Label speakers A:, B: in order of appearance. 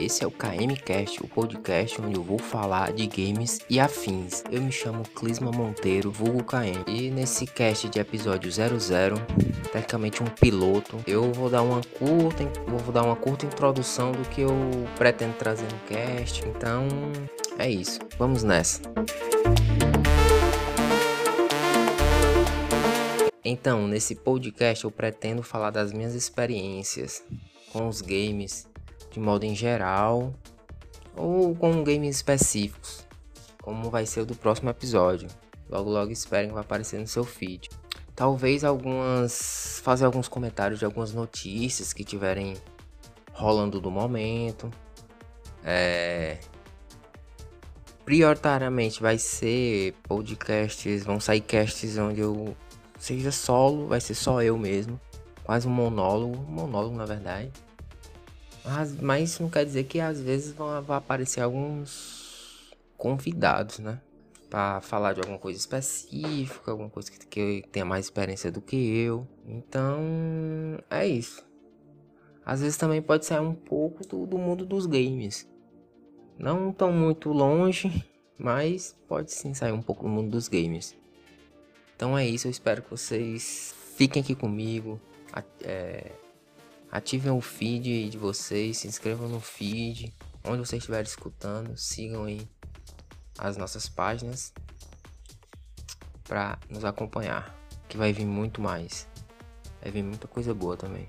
A: Esse é o KMcast, o podcast onde eu vou falar de games e afins. Eu me chamo Clisma Monteiro, vulgo KM. E nesse cast de episódio 00, tecnicamente um piloto, eu vou dar uma curta, vou dar uma curta introdução do que eu pretendo trazer no cast. Então, é isso. Vamos nessa. Então, nesse podcast eu pretendo falar das minhas experiências com os games de modo em geral ou com games específicos, como vai ser o do próximo episódio. Logo logo esperem que vai aparecer no seu feed. Talvez algumas fazer alguns comentários de algumas notícias que tiverem rolando do momento. É, prioritariamente vai ser podcasts, vão sair casts onde eu seja solo, vai ser só eu mesmo, quase um monólogo, um monólogo na verdade. Mas, mas isso não quer dizer que às vezes vão, vão aparecer alguns convidados, né? Para falar de alguma coisa específica, alguma coisa que, que tenha mais experiência do que eu. Então, é isso. Às vezes também pode sair um pouco do, do mundo dos games. Não tão muito longe, mas pode sim sair um pouco do mundo dos games. Então é isso, eu espero que vocês fiquem aqui comigo. É, Ativem o feed de vocês, se inscrevam no feed, onde vocês estiverem escutando, sigam aí as nossas páginas para nos acompanhar, que vai vir muito mais. Vai vir muita coisa boa também.